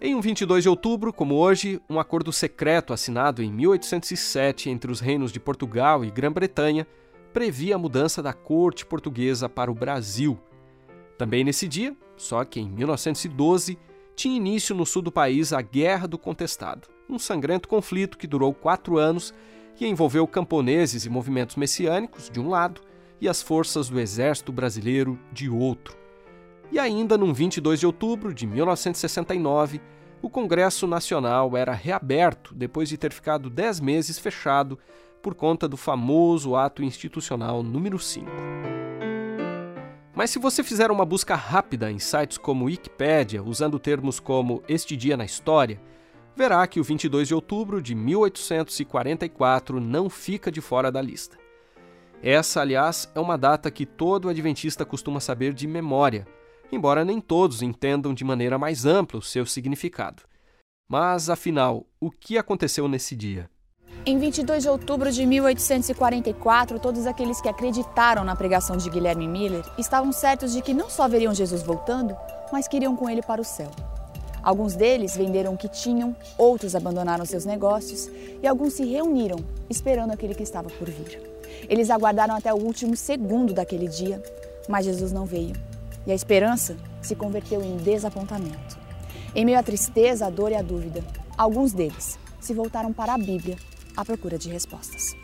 Em um 22 de outubro, como hoje, um acordo secreto assinado em 1807 entre os reinos de Portugal e Grã-Bretanha previa a mudança da corte portuguesa para o Brasil. Também nesse dia, só que em 1912, tinha início no sul do país a Guerra do Contestado, um sangrento conflito que durou quatro anos e envolveu camponeses e movimentos messiânicos, de um lado, e as forças do Exército Brasileiro, de outro. E ainda, num 22 de outubro de 1969, o Congresso Nacional era reaberto depois de ter ficado dez meses fechado por conta do famoso ato institucional número 5. Mas se você fizer uma busca rápida em sites como Wikipedia, usando termos como Este Dia na História, verá que o 22 de outubro de 1844 não fica de fora da lista. Essa, aliás, é uma data que todo adventista costuma saber de memória, embora nem todos entendam de maneira mais ampla o seu significado. Mas, afinal, o que aconteceu nesse dia? Em 22 de outubro de 1844, todos aqueles que acreditaram na pregação de Guilherme Miller estavam certos de que não só veriam Jesus voltando, mas queriam com ele para o céu. Alguns deles venderam o que tinham, outros abandonaram seus negócios e alguns se reuniram, esperando aquele que estava por vir. Eles aguardaram até o último segundo daquele dia, mas Jesus não veio e a esperança se converteu em desapontamento. Em meio à tristeza, à dor e à dúvida, alguns deles se voltaram para a Bíblia à procura de respostas.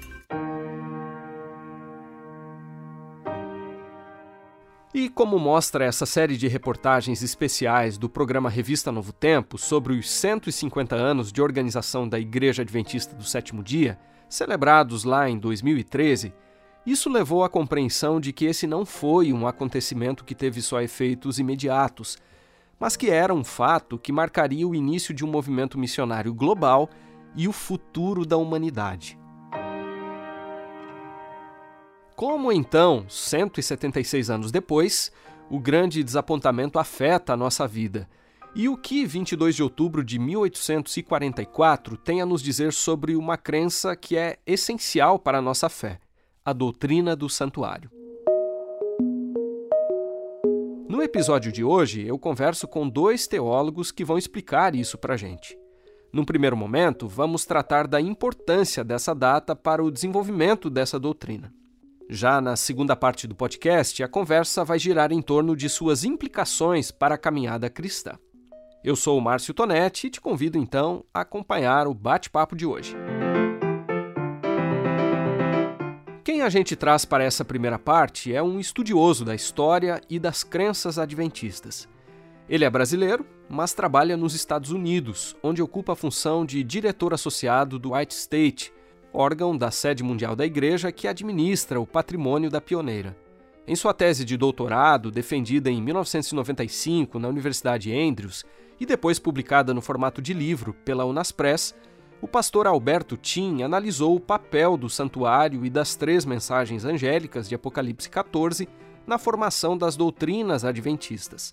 E como mostra essa série de reportagens especiais do programa Revista Novo Tempo sobre os 150 anos de organização da Igreja Adventista do Sétimo Dia, celebrados lá em 2013, isso levou à compreensão de que esse não foi um acontecimento que teve só efeitos imediatos, mas que era um fato que marcaria o início de um movimento missionário global e o futuro da humanidade. Como então, 176 anos depois, o grande desapontamento afeta a nossa vida? E o que 22 de outubro de 1844 tem a nos dizer sobre uma crença que é essencial para a nossa fé? A doutrina do santuário. No episódio de hoje, eu converso com dois teólogos que vão explicar isso para a gente. Num primeiro momento, vamos tratar da importância dessa data para o desenvolvimento dessa doutrina. Já na segunda parte do podcast, a conversa vai girar em torno de suas implicações para a caminhada cristã. Eu sou o Márcio Tonetti e te convido então a acompanhar o bate-papo de hoje. Quem a gente traz para essa primeira parte é um estudioso da história e das crenças adventistas. Ele é brasileiro, mas trabalha nos Estados Unidos, onde ocupa a função de diretor associado do White State, órgão da sede mundial da igreja que administra o patrimônio da pioneira. Em sua tese de doutorado, defendida em 1995 na Universidade Andrews e depois publicada no formato de livro pela Unaspress, o pastor Alberto Tim analisou o papel do santuário e das três mensagens angélicas de Apocalipse 14 na formação das doutrinas adventistas.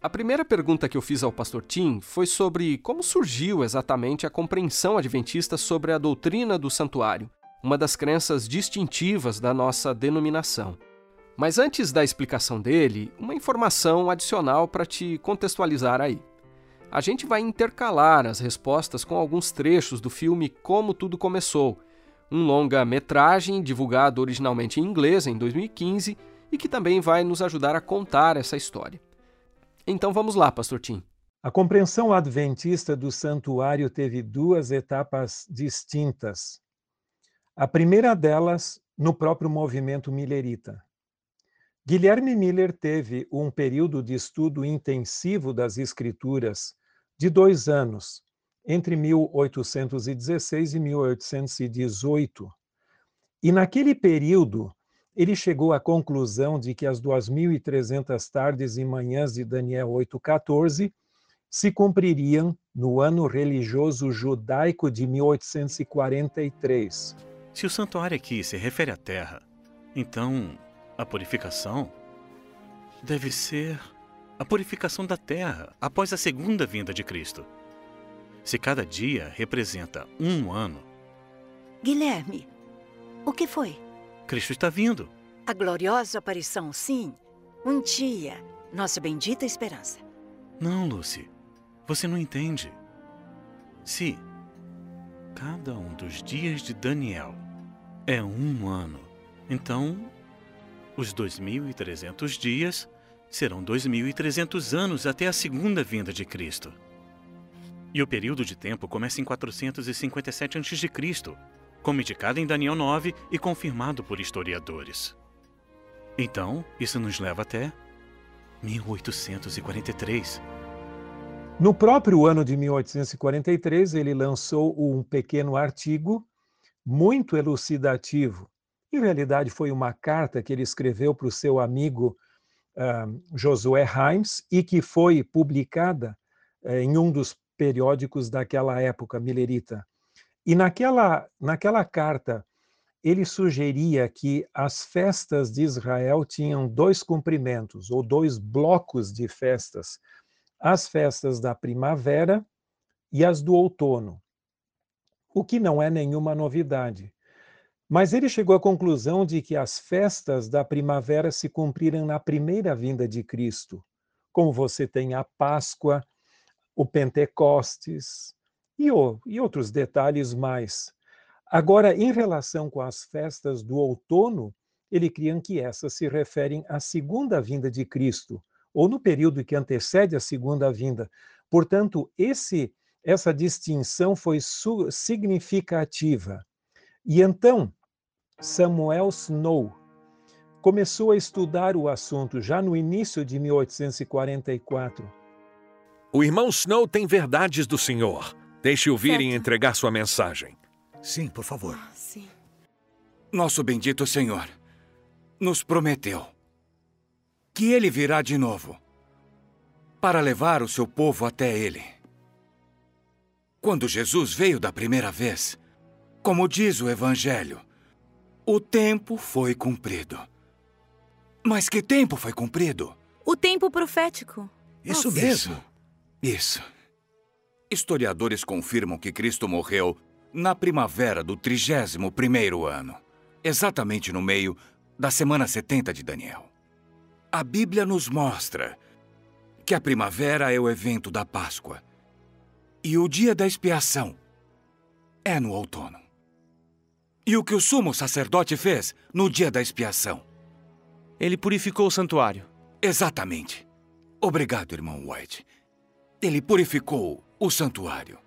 A primeira pergunta que eu fiz ao pastor Tim foi sobre como surgiu exatamente a compreensão adventista sobre a doutrina do santuário, uma das crenças distintivas da nossa denominação. Mas antes da explicação dele, uma informação adicional para te contextualizar aí a gente vai intercalar as respostas com alguns trechos do filme Como Tudo Começou, um longa-metragem divulgado originalmente em inglês em 2015 e que também vai nos ajudar a contar essa história. Então vamos lá, Pastor Tim. A compreensão adventista do santuário teve duas etapas distintas. A primeira delas, no próprio movimento millerita. Guilherme Miller teve um período de estudo intensivo das escrituras de dois anos, entre 1816 e 1818. E naquele período, ele chegou à conclusão de que as 2.300 tardes e manhãs de Daniel 8,14 se cumpririam no ano religioso judaico de 1843. Se o santuário aqui se refere à terra, então a purificação deve ser a purificação da terra após a segunda vinda de Cristo. Se cada dia representa um ano. Guilherme, o que foi? Cristo está vindo. A gloriosa aparição, sim. Um dia, nossa bendita esperança. Não, Lucy. Você não entende. Se cada um dos dias de Daniel é um ano, então os 2.300 dias serão 2.300 anos até a segunda vinda de Cristo. E o período de tempo começa em 457 a.C., como indicado em Daniel 9 e confirmado por historiadores. Então, isso nos leva até 1843. No próprio ano de 1843, ele lançou um pequeno artigo muito elucidativo. Em realidade, foi uma carta que ele escreveu para o seu amigo uh, Josué Himes e que foi publicada uh, em um dos periódicos daquela época milerita. E naquela, naquela carta, ele sugeria que as festas de Israel tinham dois cumprimentos, ou dois blocos de festas: as festas da primavera e as do outono, o que não é nenhuma novidade. Mas ele chegou à conclusão de que as festas da primavera se cumpriram na primeira vinda de Cristo, como você tem a Páscoa, o Pentecostes e, o, e outros detalhes mais. Agora, em relação com as festas do outono, ele cria que essas se referem à segunda vinda de Cristo, ou no período que antecede a segunda vinda. Portanto, esse essa distinção foi significativa. E então, Samuel Snow começou a estudar o assunto já no início de 1844 o irmão Snow tem verdades do Senhor. Deixe-o vir e entregar sua mensagem. Sim, por favor. Ah, sim. Nosso bendito Senhor nos prometeu que ele virá de novo para levar o seu povo até ele. Quando Jesus veio da primeira vez, como diz o Evangelho, o tempo foi cumprido. Mas que tempo foi cumprido? O tempo profético. Isso Nossa. mesmo. Isso. Historiadores confirmam que Cristo morreu na primavera do 31º ano, exatamente no meio da semana 70 de Daniel. A Bíblia nos mostra que a primavera é o evento da Páscoa e o dia da expiação é no outono. E o que o sumo sacerdote fez no dia da expiação? Ele purificou o santuário. Exatamente. Obrigado, irmão White. Ele purificou o santuário.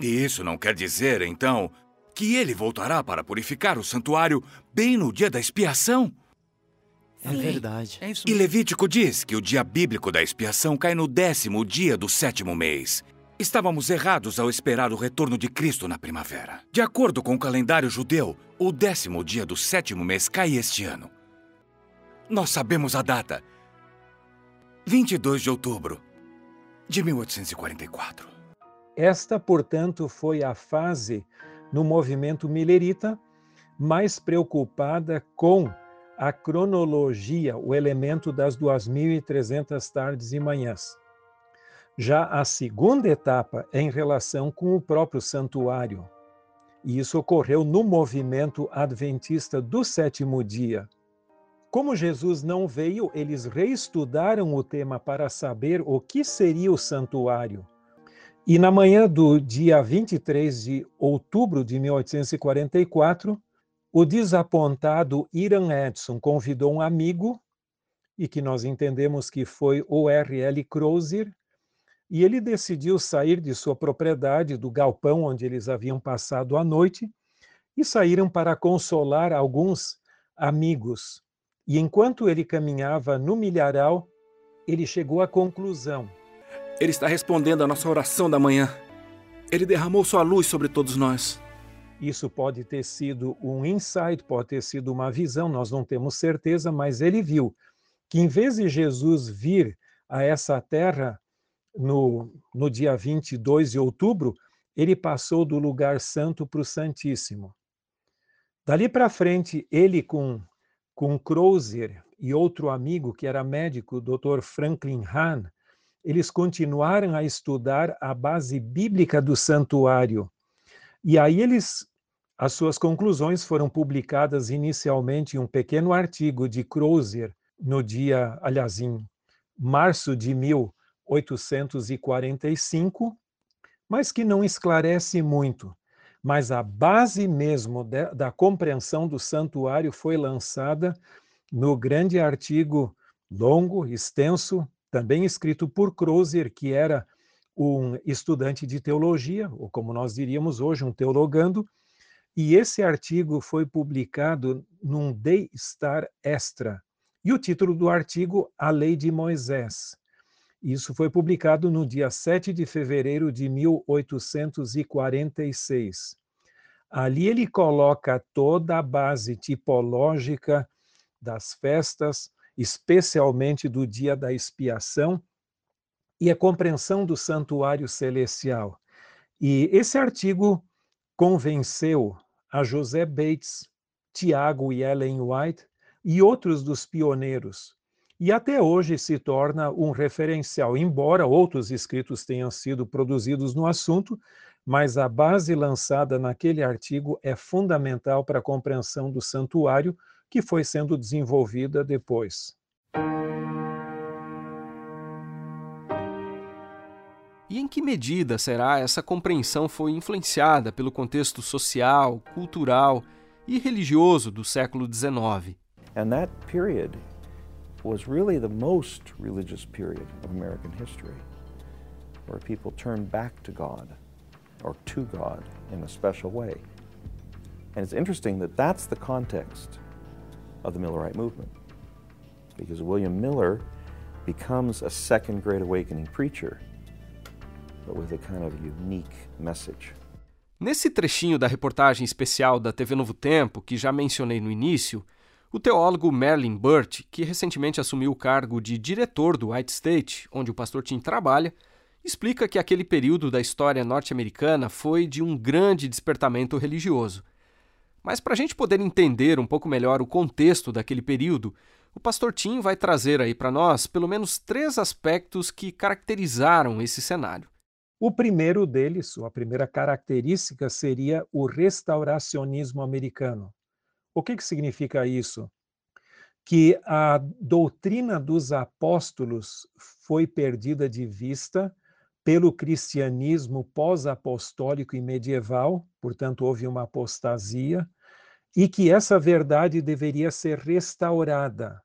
E isso não quer dizer, então, que ele voltará para purificar o santuário bem no dia da expiação? É verdade. É e Levítico diz que o dia bíblico da expiação cai no décimo dia do sétimo mês. Estávamos errados ao esperar o retorno de Cristo na primavera. De acordo com o calendário judeu, o décimo dia do sétimo mês cai este ano. Nós sabemos a data. 22 de outubro de 1844. Esta, portanto, foi a fase no movimento milerita mais preocupada com a cronologia, o elemento das 2.300 tardes e manhãs. Já a segunda etapa é em relação com o próprio santuário. E isso ocorreu no movimento adventista do sétimo dia, como Jesus não veio, eles reestudaram o tema para saber o que seria o santuário. E na manhã do dia 23 de outubro de 1844, o desapontado Iran Edson convidou um amigo, e que nós entendemos que foi o R.L. Crozier, e ele decidiu sair de sua propriedade, do galpão onde eles haviam passado a noite, e saíram para consolar alguns amigos e enquanto ele caminhava no milharal, ele chegou à conclusão: Ele está respondendo à nossa oração da manhã. Ele derramou sua luz sobre todos nós. Isso pode ter sido um insight, pode ter sido uma visão, nós não temos certeza, mas ele viu que em vez de Jesus vir a essa terra no, no dia 22 de outubro, ele passou do lugar santo para o Santíssimo. Dali para frente, ele com com Crozier e outro amigo que era médico, o Dr. Franklin Hahn, eles continuaram a estudar a base bíblica do santuário. E aí eles as suas conclusões foram publicadas inicialmente em um pequeno artigo de Crozier no dia, aliás, em março de 1844 1845, mas que não esclarece muito. Mas a base mesmo de, da compreensão do santuário foi lançada no grande artigo longo, extenso, também escrito por Crozer, que era um estudante de teologia, ou como nós diríamos hoje, um teologando, e esse artigo foi publicado num Day Star Extra. E o título do artigo, A Lei de Moisés. Isso foi publicado no dia 7 de fevereiro de 1846. Ali ele coloca toda a base tipológica das festas, especialmente do dia da expiação, e a compreensão do santuário celestial. E esse artigo convenceu a José Bates, Tiago e Ellen White e outros dos pioneiros e até hoje se torna um referencial, embora outros escritos tenham sido produzidos no assunto, mas a base lançada naquele artigo é fundamental para a compreensão do santuário que foi sendo desenvolvida depois. E em que medida será essa compreensão foi influenciada pelo contexto social, cultural e religioso do século XIX? And that period was really the most religious period of American history, where people turned back to God or to God in a special way. And it's interesting that that's the context of the Millerite movement, because William Miller becomes a second Great Awakening preacher, but with a kind of unique message. Nesse trechinho da reportagem especial da TV Novo Tempo, que já mencionei no início, O teólogo Merlin Burt, que recentemente assumiu o cargo de diretor do White State, onde o pastor Tim trabalha, explica que aquele período da história norte-americana foi de um grande despertamento religioso. Mas para a gente poder entender um pouco melhor o contexto daquele período, o pastor Tim vai trazer aí para nós pelo menos três aspectos que caracterizaram esse cenário. O primeiro deles, ou a primeira característica, seria o restauracionismo americano. O que, que significa isso? Que a doutrina dos apóstolos foi perdida de vista pelo cristianismo pós-apostólico e medieval, portanto, houve uma apostasia, e que essa verdade deveria ser restaurada.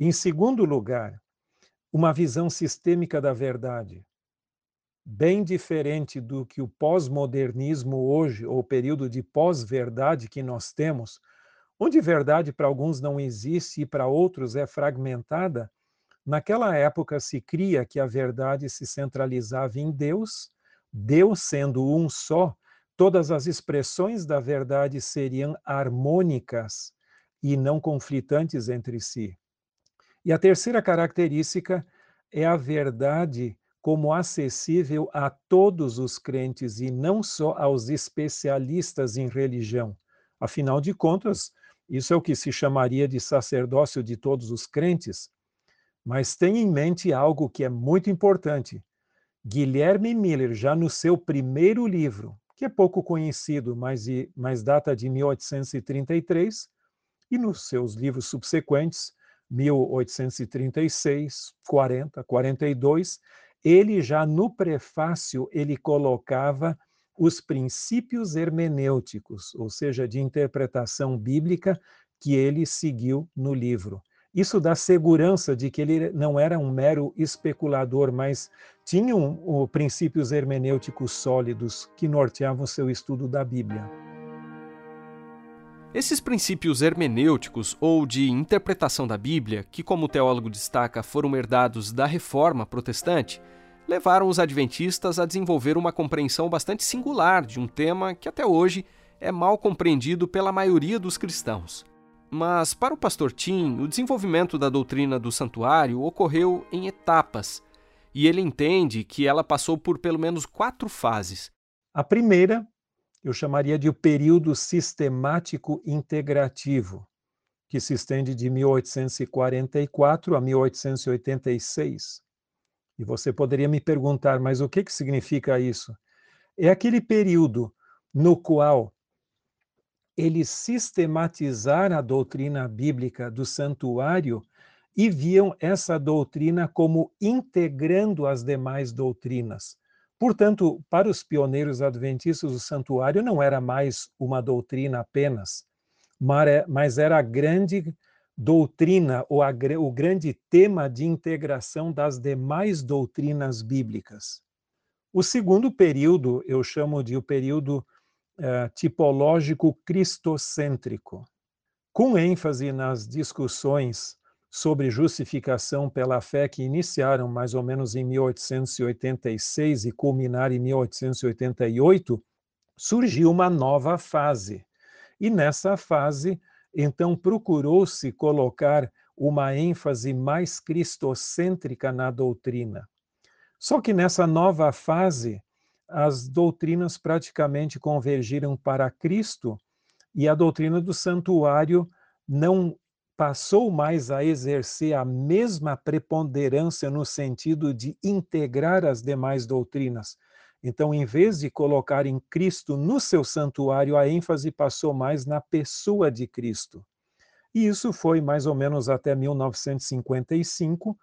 Em segundo lugar, uma visão sistêmica da verdade bem diferente do que o pós-modernismo hoje, ou período de pós-verdade que nós temos, onde verdade para alguns não existe e para outros é fragmentada, naquela época se cria que a verdade se centralizava em Deus, Deus sendo um só, todas as expressões da verdade seriam harmônicas e não conflitantes entre si. E a terceira característica é a verdade como acessível a todos os crentes e não só aos especialistas em religião. Afinal de contas, isso é o que se chamaria de sacerdócio de todos os crentes. Mas tenha em mente algo que é muito importante. Guilherme Miller, já no seu primeiro livro, que é pouco conhecido, mas, mas data de 1833, e nos seus livros subsequentes, 1836, 40, 42, ele já no prefácio ele colocava os princípios hermenêuticos, ou seja, de interpretação bíblica que ele seguiu no livro. Isso dá segurança de que ele não era um mero especulador, mas tinha um, um, princípios hermenêuticos sólidos que norteavam seu estudo da Bíblia. Esses princípios hermenêuticos ou de interpretação da Bíblia, que, como o teólogo destaca, foram herdados da reforma protestante, levaram os adventistas a desenvolver uma compreensão bastante singular de um tema que até hoje é mal compreendido pela maioria dos cristãos. Mas, para o pastor Tim, o desenvolvimento da doutrina do santuário ocorreu em etapas, e ele entende que ela passou por pelo menos quatro fases. A primeira eu chamaria de o período sistemático integrativo, que se estende de 1844 a 1886. E você poderia me perguntar, mas o que, que significa isso? É aquele período no qual eles sistematizaram a doutrina bíblica do santuário e viam essa doutrina como integrando as demais doutrinas. Portanto, para os pioneiros adventistas, o santuário não era mais uma doutrina apenas, mas era a grande doutrina ou a, o grande tema de integração das demais doutrinas bíblicas. O segundo período eu chamo de o período uh, tipológico cristocêntrico, com ênfase nas discussões sobre justificação pela fé que iniciaram mais ou menos em 1886 e culminaram em 1888, surgiu uma nova fase. E nessa fase, então, procurou-se colocar uma ênfase mais cristocêntrica na doutrina. Só que nessa nova fase, as doutrinas praticamente convergiram para Cristo e a doutrina do santuário não passou mais a exercer a mesma preponderância no sentido de integrar as demais doutrinas. Então, em vez de colocar em Cristo no seu santuário, a ênfase passou mais na pessoa de Cristo. E isso foi mais ou menos até 1955,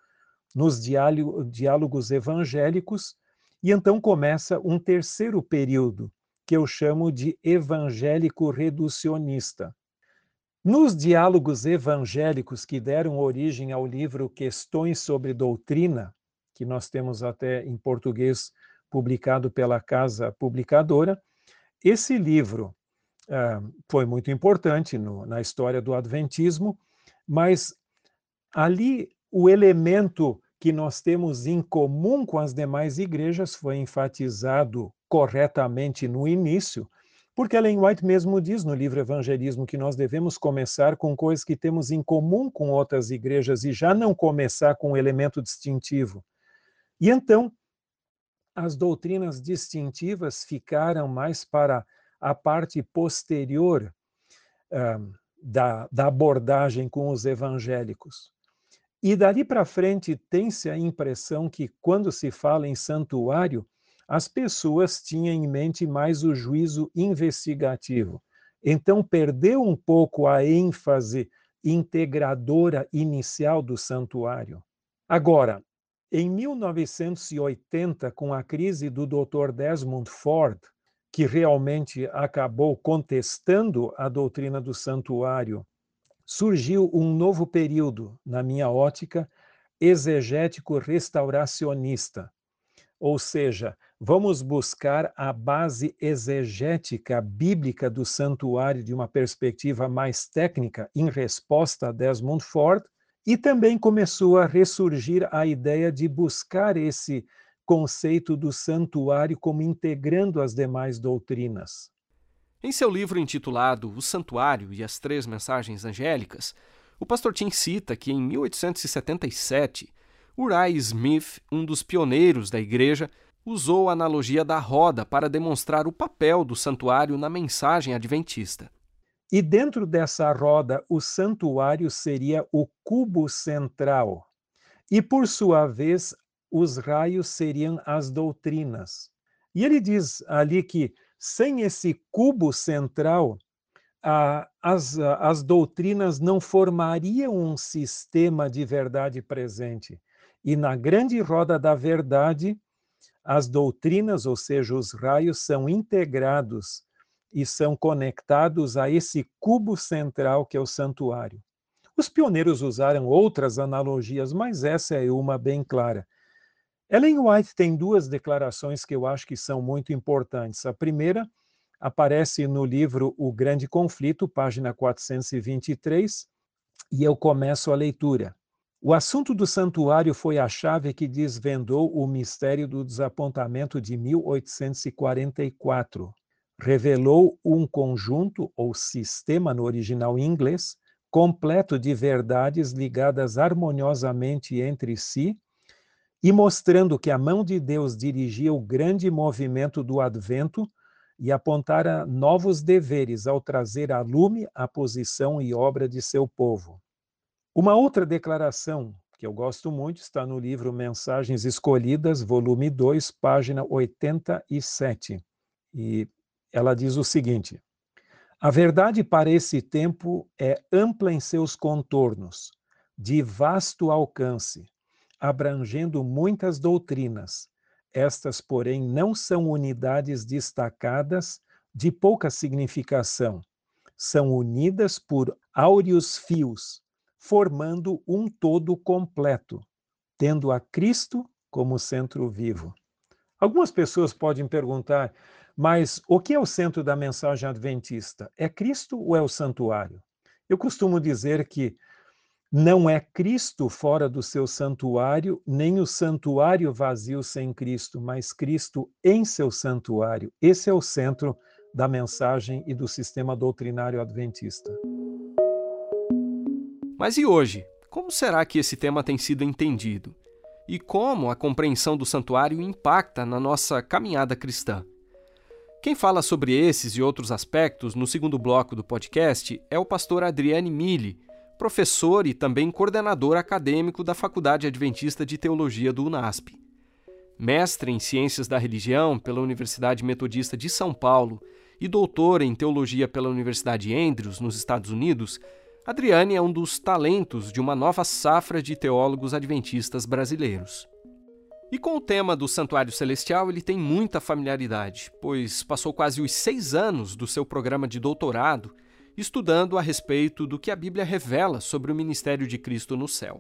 nos diálogos evangélicos, e então começa um terceiro período, que eu chamo de evangélico reducionista. Nos diálogos evangélicos que deram origem ao livro Questões sobre Doutrina, que nós temos até em português publicado pela Casa Publicadora, esse livro uh, foi muito importante no, na história do Adventismo, mas ali o elemento que nós temos em comum com as demais igrejas foi enfatizado corretamente no início, porque Ellen White mesmo diz no livro Evangelismo que nós devemos começar com coisas que temos em comum com outras igrejas e já não começar com um elemento distintivo. E então, as doutrinas distintivas ficaram mais para a parte posterior uh, da, da abordagem com os evangélicos. E dali para frente tem-se a impressão que, quando se fala em santuário, as pessoas tinham em mente mais o juízo investigativo. Então, perdeu um pouco a ênfase integradora inicial do santuário. Agora, em 1980, com a crise do Dr. Desmond Ford, que realmente acabou contestando a doutrina do santuário, surgiu um novo período, na minha ótica, exegético restauracionista, ou seja, vamos buscar a base exegética bíblica do santuário de uma perspectiva mais técnica em resposta a Desmond Ford, e também começou a ressurgir a ideia de buscar esse conceito do santuário como integrando as demais doutrinas. Em seu livro intitulado O Santuário e as Três Mensagens Angélicas, o pastor Tim cita que em 1877, Uriah Smith, um dos pioneiros da igreja, usou a analogia da roda para demonstrar o papel do santuário na mensagem adventista. E dentro dessa roda, o santuário seria o cubo central. E, por sua vez, os raios seriam as doutrinas. E ele diz ali que, sem esse cubo central, as, as doutrinas não formariam um sistema de verdade presente. E na grande roda da verdade, as doutrinas, ou seja, os raios, são integrados e são conectados a esse cubo central que é o santuário. Os pioneiros usaram outras analogias, mas essa é uma bem clara. Ellen White tem duas declarações que eu acho que são muito importantes. A primeira aparece no livro O Grande Conflito, página 423, e eu começo a leitura. O assunto do santuário foi a chave que desvendou o mistério do desapontamento de 1844. Revelou um conjunto, ou sistema no original inglês, completo de verdades ligadas harmoniosamente entre si e mostrando que a mão de Deus dirigia o grande movimento do advento e apontara novos deveres ao trazer a lume a posição e obra de seu povo. Uma outra declaração que eu gosto muito está no livro Mensagens Escolhidas, volume 2, página 87. E ela diz o seguinte: A verdade para esse tempo é ampla em seus contornos, de vasto alcance, abrangendo muitas doutrinas. Estas, porém, não são unidades destacadas de pouca significação. São unidas por áureos fios, formando um todo completo, tendo a Cristo como centro vivo. Algumas pessoas podem perguntar, mas o que é o centro da mensagem adventista? É Cristo ou é o santuário? Eu costumo dizer que não é Cristo fora do seu santuário, nem o santuário vazio sem Cristo, mas Cristo em seu santuário. Esse é o centro da mensagem e do sistema doutrinário adventista. Mas e hoje? Como será que esse tema tem sido entendido? E como a compreensão do santuário impacta na nossa caminhada cristã? Quem fala sobre esses e outros aspectos no segundo bloco do podcast é o pastor Adriane Mille, professor e também coordenador acadêmico da Faculdade Adventista de Teologia do UNASP. Mestre em Ciências da Religião pela Universidade Metodista de São Paulo e doutor em Teologia pela Universidade Andrews, nos Estados Unidos, Adriane é um dos talentos de uma nova safra de teólogos adventistas brasileiros. E com o tema do Santuário Celestial ele tem muita familiaridade, pois passou quase os seis anos do seu programa de doutorado estudando a respeito do que a Bíblia revela sobre o ministério de Cristo no céu.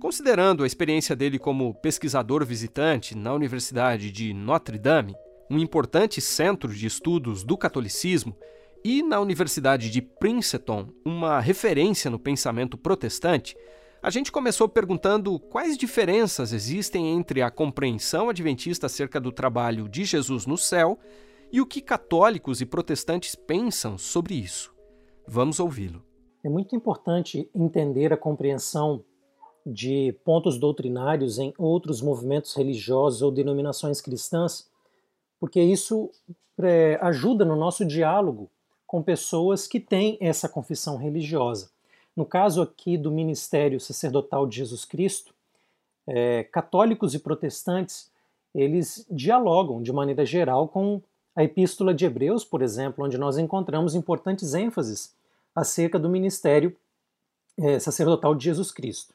Considerando a experiência dele como pesquisador visitante na Universidade de Notre Dame, um importante centro de estudos do catolicismo, e na Universidade de Princeton, uma referência no pensamento protestante, a gente começou perguntando quais diferenças existem entre a compreensão adventista acerca do trabalho de Jesus no céu e o que católicos e protestantes pensam sobre isso. Vamos ouvi-lo. É muito importante entender a compreensão de pontos doutrinários em outros movimentos religiosos ou denominações cristãs, porque isso é, ajuda no nosso diálogo com pessoas que têm essa confissão religiosa. No caso aqui do ministério sacerdotal de Jesus Cristo, é, católicos e protestantes eles dialogam de maneira geral com a Epístola de Hebreus, por exemplo, onde nós encontramos importantes ênfases acerca do ministério é, sacerdotal de Jesus Cristo.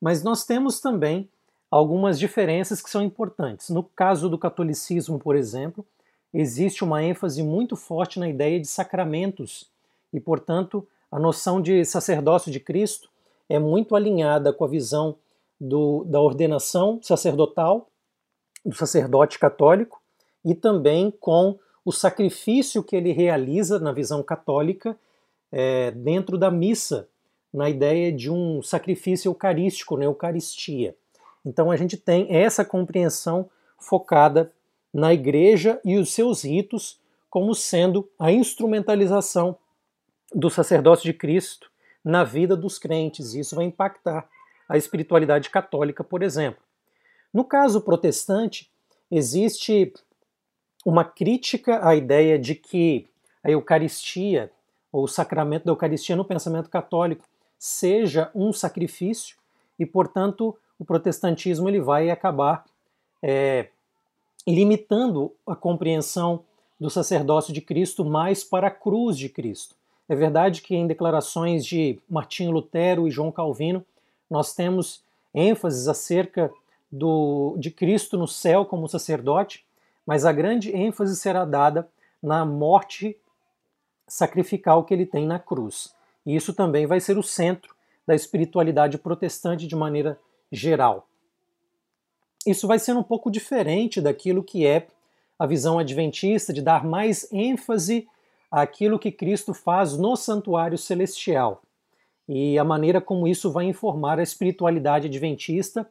Mas nós temos também algumas diferenças que são importantes. No caso do catolicismo, por exemplo, existe uma ênfase muito forte na ideia de sacramentos e, portanto, a noção de sacerdócio de Cristo é muito alinhada com a visão do, da ordenação sacerdotal do sacerdote católico e também com o sacrifício que ele realiza na visão católica é, dentro da missa, na ideia de um sacrifício eucarístico, na Eucaristia. Então a gente tem essa compreensão focada na igreja e os seus ritos como sendo a instrumentalização do sacerdócio de Cristo na vida dos crentes. Isso vai impactar a espiritualidade católica, por exemplo. No caso protestante, existe uma crítica à ideia de que a Eucaristia, ou o sacramento da Eucaristia no pensamento católico, seja um sacrifício e, portanto, o protestantismo ele vai acabar é, limitando a compreensão do sacerdócio de Cristo mais para a cruz de Cristo. É verdade que em declarações de Martinho Lutero e João Calvino nós temos ênfases acerca do, de Cristo no céu como sacerdote, mas a grande ênfase será dada na morte sacrificial que ele tem na cruz. E isso também vai ser o centro da espiritualidade protestante de maneira geral. Isso vai ser um pouco diferente daquilo que é a visão adventista de dar mais ênfase àquilo que Cristo faz no santuário celestial e a maneira como isso vai informar a espiritualidade adventista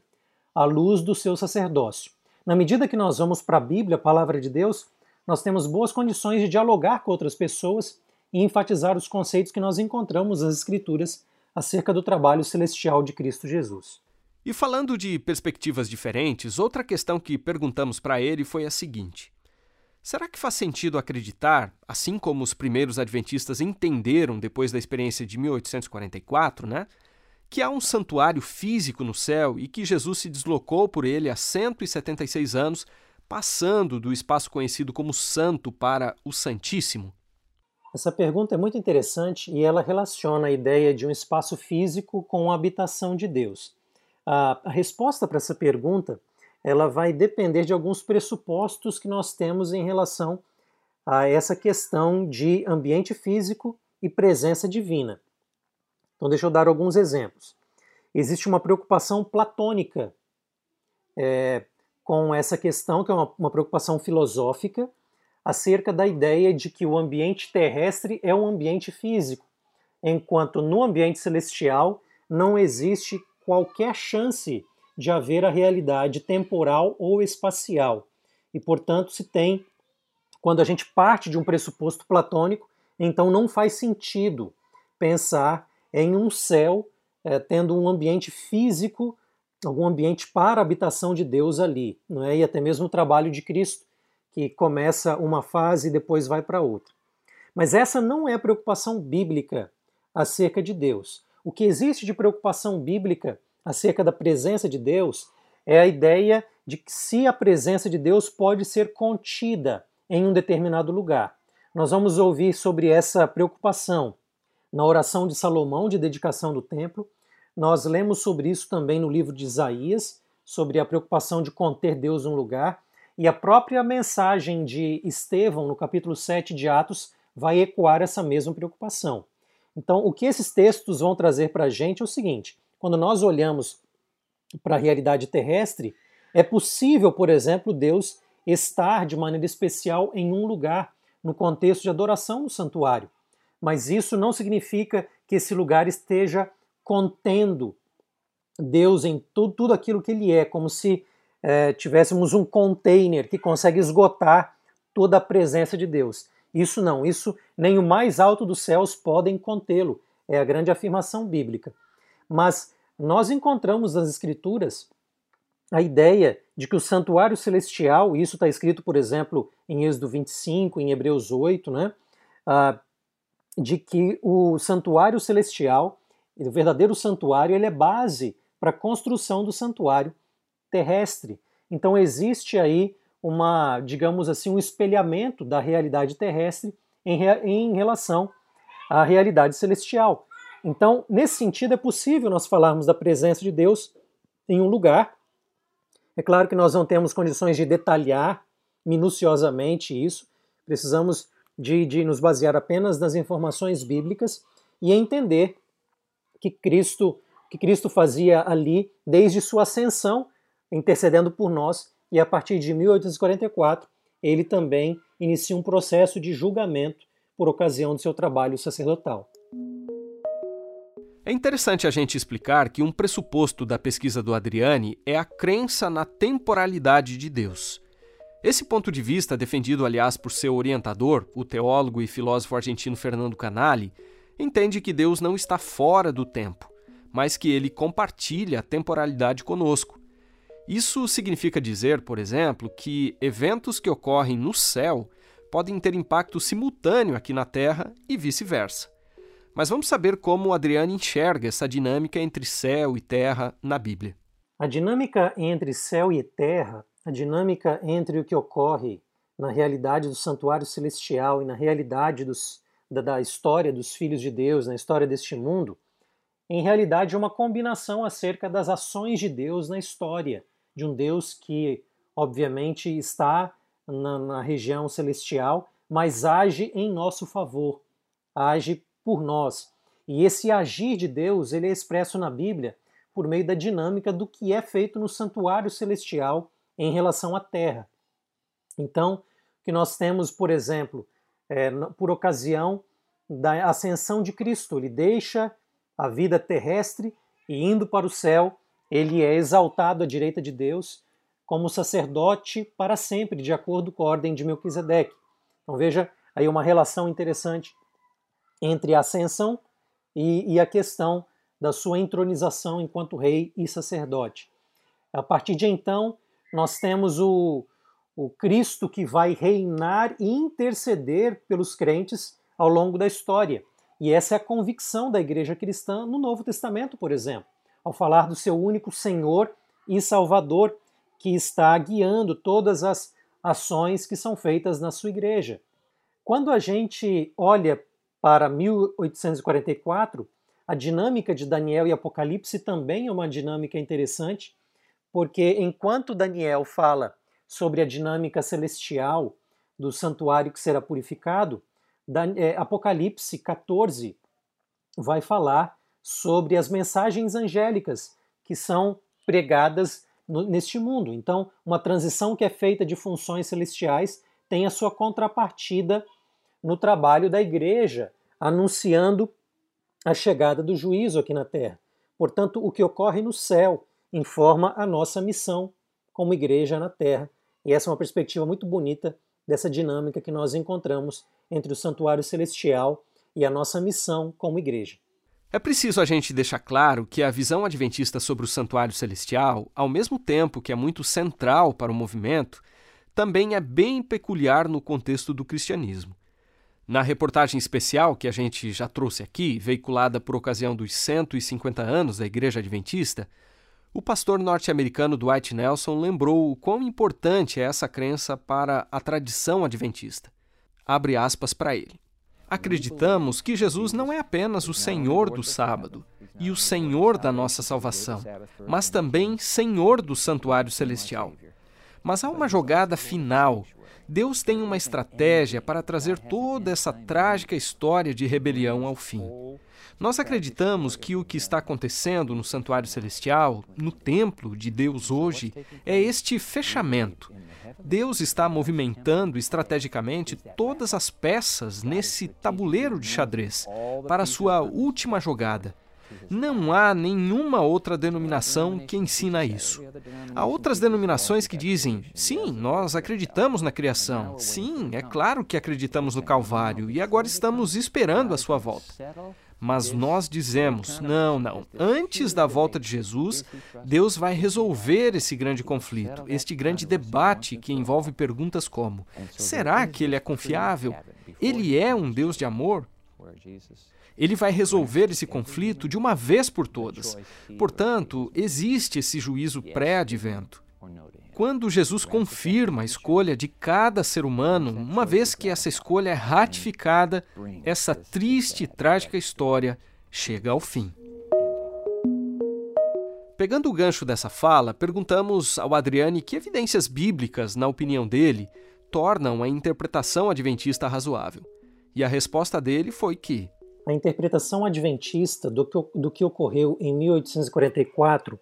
à luz do seu sacerdócio. Na medida que nós vamos para a Bíblia, a palavra de Deus, nós temos boas condições de dialogar com outras pessoas e enfatizar os conceitos que nós encontramos nas Escrituras acerca do trabalho celestial de Cristo Jesus. E falando de perspectivas diferentes, outra questão que perguntamos para ele foi a seguinte: Será que faz sentido acreditar, assim como os primeiros adventistas entenderam depois da experiência de 1844, né, que há um santuário físico no céu e que Jesus se deslocou por ele há 176 anos, passando do espaço conhecido como Santo para o Santíssimo? Essa pergunta é muito interessante e ela relaciona a ideia de um espaço físico com a habitação de Deus. A, resposta para essa pergunta ela vai depender de alguns pressupostos que nós temos em relação a essa questão de ambiente físico e presença divina. Então, deixa eu dar alguns exemplos. Existe uma preocupação platônica é, com essa questão, que é uma, uma preocupação filosófica, acerca da ideia de que o ambiente terrestre é um ambiente físico, enquanto no ambiente celestial não existe qualquer chance de haver a realidade temporal ou espacial. E, portanto, se tem, quando a gente parte de um pressuposto platônico, então não faz sentido pensar em um céu é, tendo um ambiente físico, algum ambiente para a habitação de Deus ali, não é? E até mesmo o trabalho de Cristo, que começa uma fase e depois vai para outra. Mas essa não é a preocupação bíblica acerca de Deus. O que existe de preocupação bíblica acerca da presença de Deus é a ideia de que se a presença de Deus pode ser contida em um determinado lugar. Nós vamos ouvir sobre essa preocupação na oração de Salomão de dedicação do templo. Nós lemos sobre isso também no livro de Isaías, sobre a preocupação de conter Deus num lugar. E a própria mensagem de Estevão, no capítulo 7 de Atos, vai ecoar essa mesma preocupação. Então, o que esses textos vão trazer para a gente é o seguinte: quando nós olhamos para a realidade terrestre, é possível, por exemplo, Deus estar de maneira especial em um lugar, no contexto de adoração no santuário. Mas isso não significa que esse lugar esteja contendo Deus em tudo, tudo aquilo que ele é, como se é, tivéssemos um container que consegue esgotar toda a presença de Deus. Isso não, isso nem o mais alto dos céus podem contê-lo. É a grande afirmação bíblica. Mas nós encontramos nas Escrituras a ideia de que o santuário celestial, isso está escrito, por exemplo, em Êxodo 25, em Hebreus 8, né, ah, de que o santuário celestial, o verdadeiro santuário, ele é base para a construção do santuário terrestre. Então existe aí uma, digamos assim, um espelhamento da realidade terrestre em, em relação à realidade celestial. Então, nesse sentido, é possível nós falarmos da presença de Deus em um lugar. É claro que nós não temos condições de detalhar minuciosamente isso, precisamos de, de nos basear apenas nas informações bíblicas e entender que Cristo, que Cristo fazia ali desde sua ascensão, intercedendo por nós, e a partir de 1844 ele também inicia um processo de julgamento por ocasião do seu trabalho sacerdotal. É interessante a gente explicar que um pressuposto da pesquisa do Adriani é a crença na temporalidade de Deus. Esse ponto de vista, defendido aliás por seu orientador, o teólogo e filósofo argentino Fernando Canali, entende que Deus não está fora do tempo, mas que ele compartilha a temporalidade conosco. Isso significa dizer, por exemplo, que eventos que ocorrem no céu podem ter impacto simultâneo aqui na Terra e vice-versa. Mas vamos saber como Adriano enxerga essa dinâmica entre céu e terra na Bíblia. A dinâmica entre céu e terra, a dinâmica entre o que ocorre na realidade do santuário celestial e na realidade dos, da, da história dos filhos de Deus, na história deste mundo, em realidade é uma combinação acerca das ações de Deus na história, de um Deus que, obviamente, está na, na região celestial, mas age em nosso favor, age por nós. E esse agir de Deus, ele é expresso na Bíblia por meio da dinâmica do que é feito no santuário celestial em relação à terra. Então, que nós temos, por exemplo, é, por ocasião da ascensão de Cristo, ele deixa a vida terrestre e indo para o céu, ele é exaltado à direita de Deus como sacerdote para sempre, de acordo com a ordem de Melquisedeque. Então veja aí uma relação interessante entre a ascensão e, e a questão da sua entronização enquanto rei e sacerdote. A partir de então, nós temos o, o Cristo que vai reinar e interceder pelos crentes ao longo da história. E essa é a convicção da igreja cristã no Novo Testamento, por exemplo, ao falar do seu único Senhor e Salvador que está guiando todas as ações que são feitas na sua igreja. Quando a gente olha para 1844, a dinâmica de Daniel e Apocalipse também é uma dinâmica interessante, porque enquanto Daniel fala sobre a dinâmica celestial do santuário que será purificado, é, Apocalipse 14 vai falar sobre as mensagens angélicas que são pregadas neste mundo. Então, uma transição que é feita de funções celestiais tem a sua contrapartida no trabalho da igreja, anunciando a chegada do juízo aqui na terra. Portanto, o que ocorre no céu informa a nossa missão como igreja na terra. E essa é uma perspectiva muito bonita dessa dinâmica que nós encontramos entre o santuário celestial e a nossa missão como igreja. É preciso a gente deixar claro que a visão adventista sobre o santuário celestial, ao mesmo tempo que é muito central para o movimento, também é bem peculiar no contexto do cristianismo. Na reportagem especial que a gente já trouxe aqui, veiculada por ocasião dos 150 anos da Igreja Adventista, o pastor norte-americano Dwight Nelson lembrou o quão importante é essa crença para a tradição adventista. Abre aspas para ele. Acreditamos que Jesus não é apenas o Senhor do sábado e o Senhor da nossa salvação, mas também Senhor do santuário celestial. Mas há uma jogada final Deus tem uma estratégia para trazer toda essa trágica história de rebelião ao fim. Nós acreditamos que o que está acontecendo no Santuário Celestial, no templo de Deus hoje, é este fechamento. Deus está movimentando estrategicamente todas as peças nesse tabuleiro de xadrez para a sua última jogada. Não há nenhuma outra denominação que ensina isso. Há outras denominações que dizem: sim, nós acreditamos na criação, sim, é claro que acreditamos no Calvário e agora estamos esperando a sua volta. Mas nós dizemos: não, não. Antes da volta de Jesus, Deus vai resolver esse grande conflito, este grande debate que envolve perguntas como: será que ele é confiável? Ele é um Deus de amor? Ele vai resolver esse conflito de uma vez por todas. Portanto, existe esse juízo pré-advento. Quando Jesus confirma a escolha de cada ser humano, uma vez que essa escolha é ratificada, essa triste e trágica história chega ao fim. Pegando o gancho dessa fala, perguntamos ao Adriane que evidências bíblicas, na opinião dele, tornam a interpretação adventista razoável. E a resposta dele foi que a interpretação adventista do que, do que ocorreu em 1844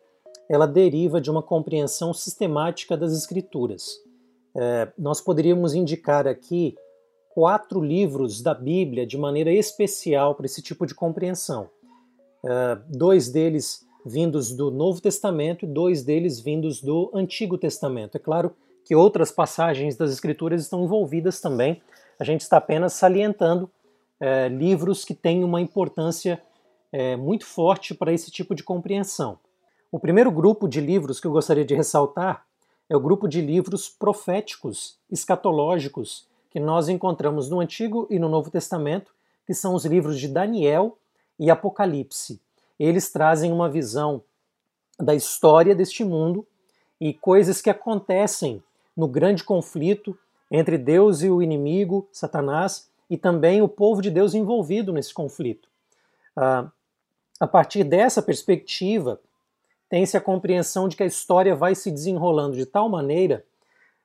ela deriva de uma compreensão sistemática das escrituras. É, nós poderíamos indicar aqui quatro livros da Bíblia de maneira especial para esse tipo de compreensão. É, dois deles vindos do Novo Testamento e dois deles vindos do Antigo Testamento. É claro que outras passagens das Escrituras estão envolvidas também, a gente está apenas salientando é, livros que têm uma importância é, muito forte para esse tipo de compreensão. O primeiro grupo de livros que eu gostaria de ressaltar é o grupo de livros proféticos, escatológicos, que nós encontramos no Antigo e no Novo Testamento, que são os livros de Daniel e Apocalipse. Eles trazem uma visão da história deste mundo e coisas que acontecem no grande conflito entre Deus e o inimigo, Satanás, e também o povo de Deus envolvido nesse conflito. Ah, a partir dessa perspectiva, tem-se a compreensão de que a história vai se desenrolando de tal maneira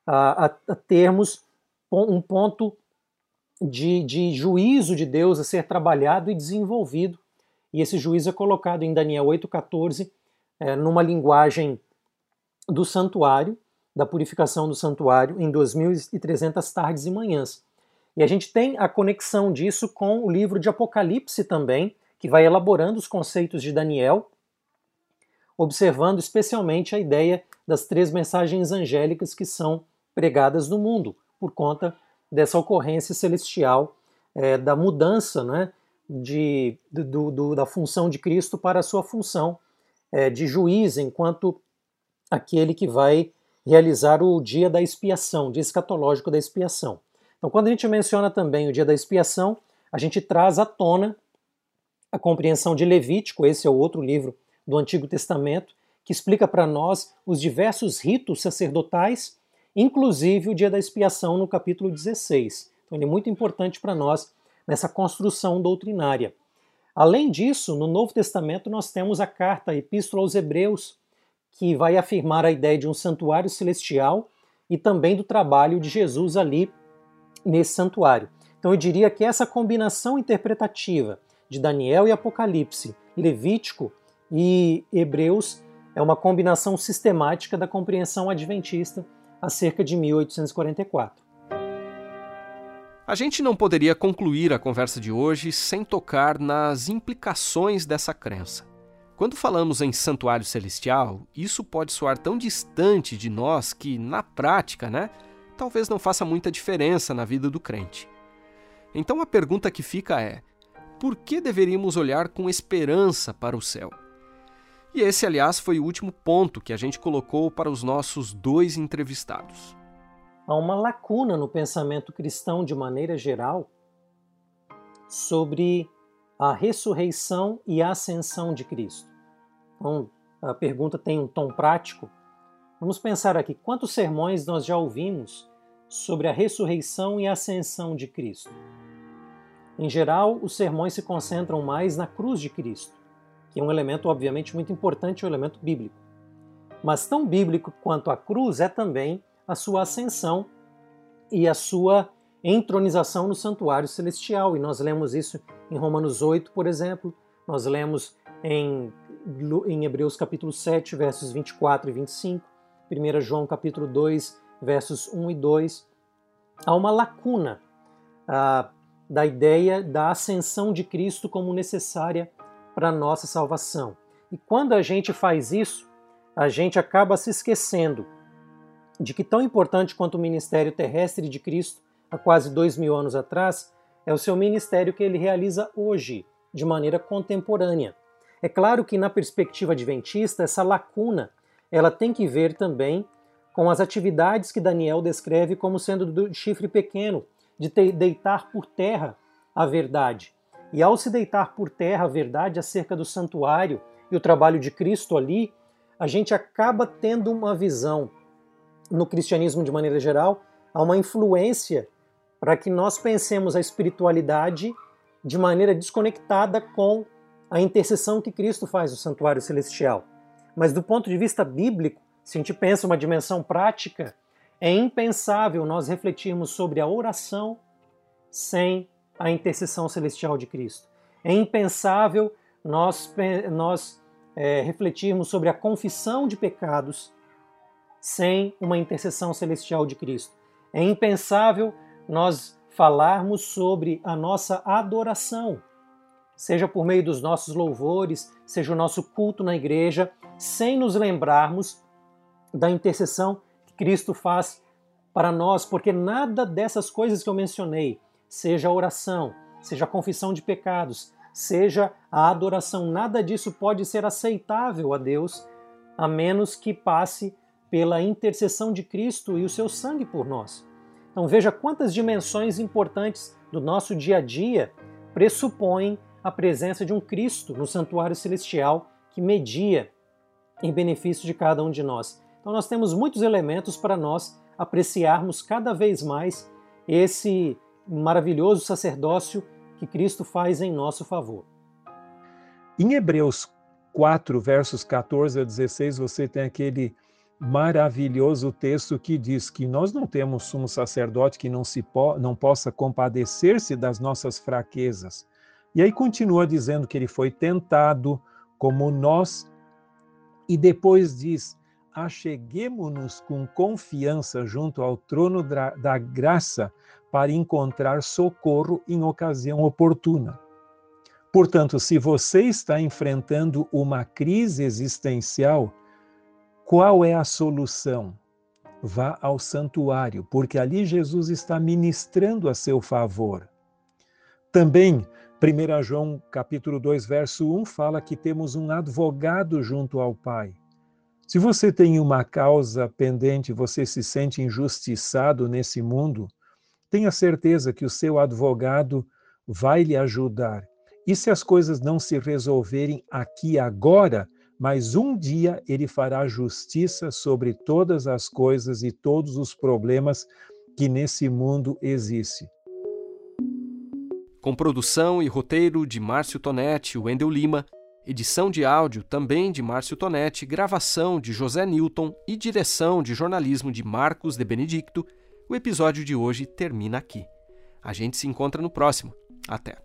a, a, a termos um ponto de, de, juízo de Deus a ser trabalhado e desenvolvido. E esse juízo é colocado em Daniel 8,14, é, numa linguagem do santuário, da purificação do santuário, em 2.300 tardes e manhãs. E a gente tem a conexão disso com o livro de Apocalipse também, que vai elaborando os conceitos de Daniel, observando especialmente a ideia das três mensagens angélicas que são pregadas no mundo, por conta dessa ocorrência celestial, é, da mudança né, de, do, do, da função de Cristo para a sua função é, de juiz, enquanto aquele que vai realizar o dia da expiação, dia escatológico da expiação. Então, quando a gente menciona também o dia da expiação, a gente traz à tona a compreensão de Levítico, esse é o outro livro do Antigo Testamento, que explica para nós os diversos ritos sacerdotais, inclusive o dia da expiação no capítulo 16. Então Ele é muito importante para nós nessa construção doutrinária. Além disso, no Novo Testamento nós temos a carta, a Epístola aos Hebreus, que vai afirmar a ideia de um santuário celestial e também do trabalho de Jesus ali nesse santuário. Então eu diria que essa combinação interpretativa de Daniel e Apocalipse, Levítico e Hebreus é uma combinação sistemática da compreensão adventista acerca de 1844. A gente não poderia concluir a conversa de hoje sem tocar nas implicações dessa crença. Quando falamos em santuário celestial, isso pode soar tão distante de nós que, na prática, né, talvez não faça muita diferença na vida do crente. Então a pergunta que fica é: por que deveríamos olhar com esperança para o céu? E esse, aliás, foi o último ponto que a gente colocou para os nossos dois entrevistados. Há uma lacuna no pensamento cristão, de maneira geral, sobre a ressurreição e a ascensão de Cristo. Então, a pergunta tem um tom prático. Vamos pensar aqui: quantos sermões nós já ouvimos sobre a ressurreição e ascensão de Cristo? Em geral, os sermões se concentram mais na cruz de Cristo que é um elemento obviamente muito importante, um elemento bíblico. Mas tão bíblico quanto a cruz é também a sua ascensão e a sua entronização no santuário celestial. E nós lemos isso em Romanos 8, por exemplo, nós lemos em, em Hebreus capítulo 7, versos 24 e 25, 1 João capítulo 2, versos 1 e 2. Há uma lacuna ah, da ideia da ascensão de Cristo como necessária para a nossa salvação. E quando a gente faz isso, a gente acaba se esquecendo de que tão importante quanto o ministério terrestre de Cristo há quase dois mil anos atrás é o seu ministério que ele realiza hoje, de maneira contemporânea. É claro que na perspectiva adventista essa lacuna ela tem que ver também com as atividades que Daniel descreve como sendo do chifre pequeno, de deitar por terra a verdade. E ao se deitar por terra a verdade acerca do santuário e o trabalho de Cristo ali, a gente acaba tendo uma visão no cristianismo de maneira geral, há uma influência para que nós pensemos a espiritualidade de maneira desconectada com a intercessão que Cristo faz no santuário celestial. Mas do ponto de vista bíblico, se a gente pensa uma dimensão prática, é impensável nós refletirmos sobre a oração sem a intercessão celestial de Cristo. É impensável nós, nós é, refletirmos sobre a confissão de pecados sem uma intercessão celestial de Cristo. É impensável nós falarmos sobre a nossa adoração, seja por meio dos nossos louvores, seja o nosso culto na igreja, sem nos lembrarmos da intercessão que Cristo faz para nós, porque nada dessas coisas que eu mencionei seja a oração, seja a confissão de pecados, seja a adoração. Nada disso pode ser aceitável a Deus a menos que passe pela intercessão de Cristo e o seu sangue por nós. Então veja quantas dimensões importantes do nosso dia a dia pressupõem a presença de um Cristo no santuário celestial que media em benefício de cada um de nós. Então nós temos muitos elementos para nós apreciarmos cada vez mais esse maravilhoso sacerdócio que Cristo faz em nosso favor. Em Hebreus 4, versos 14 a 16, você tem aquele maravilhoso texto que diz que nós não temos sumo sacerdote que não, se po não possa compadecer-se das nossas fraquezas. E aí continua dizendo que ele foi tentado como nós, e depois diz: acheguemo-nos com confiança junto ao trono da graça para encontrar socorro em ocasião oportuna. Portanto, se você está enfrentando uma crise existencial, qual é a solução? Vá ao santuário, porque ali Jesus está ministrando a seu favor. Também, 1 João capítulo 2, verso 1 fala que temos um advogado junto ao Pai. Se você tem uma causa pendente, você se sente injustiçado nesse mundo, tenha certeza que o seu advogado vai lhe ajudar. E se as coisas não se resolverem aqui agora, mas um dia ele fará justiça sobre todas as coisas e todos os problemas que nesse mundo existem. Com produção e roteiro de Márcio Tonetti e Wendel Lima, edição de áudio também de Márcio Tonetti, gravação de José Newton e direção de jornalismo de Marcos de Benedicto, o episódio de hoje termina aqui. A gente se encontra no próximo. Até!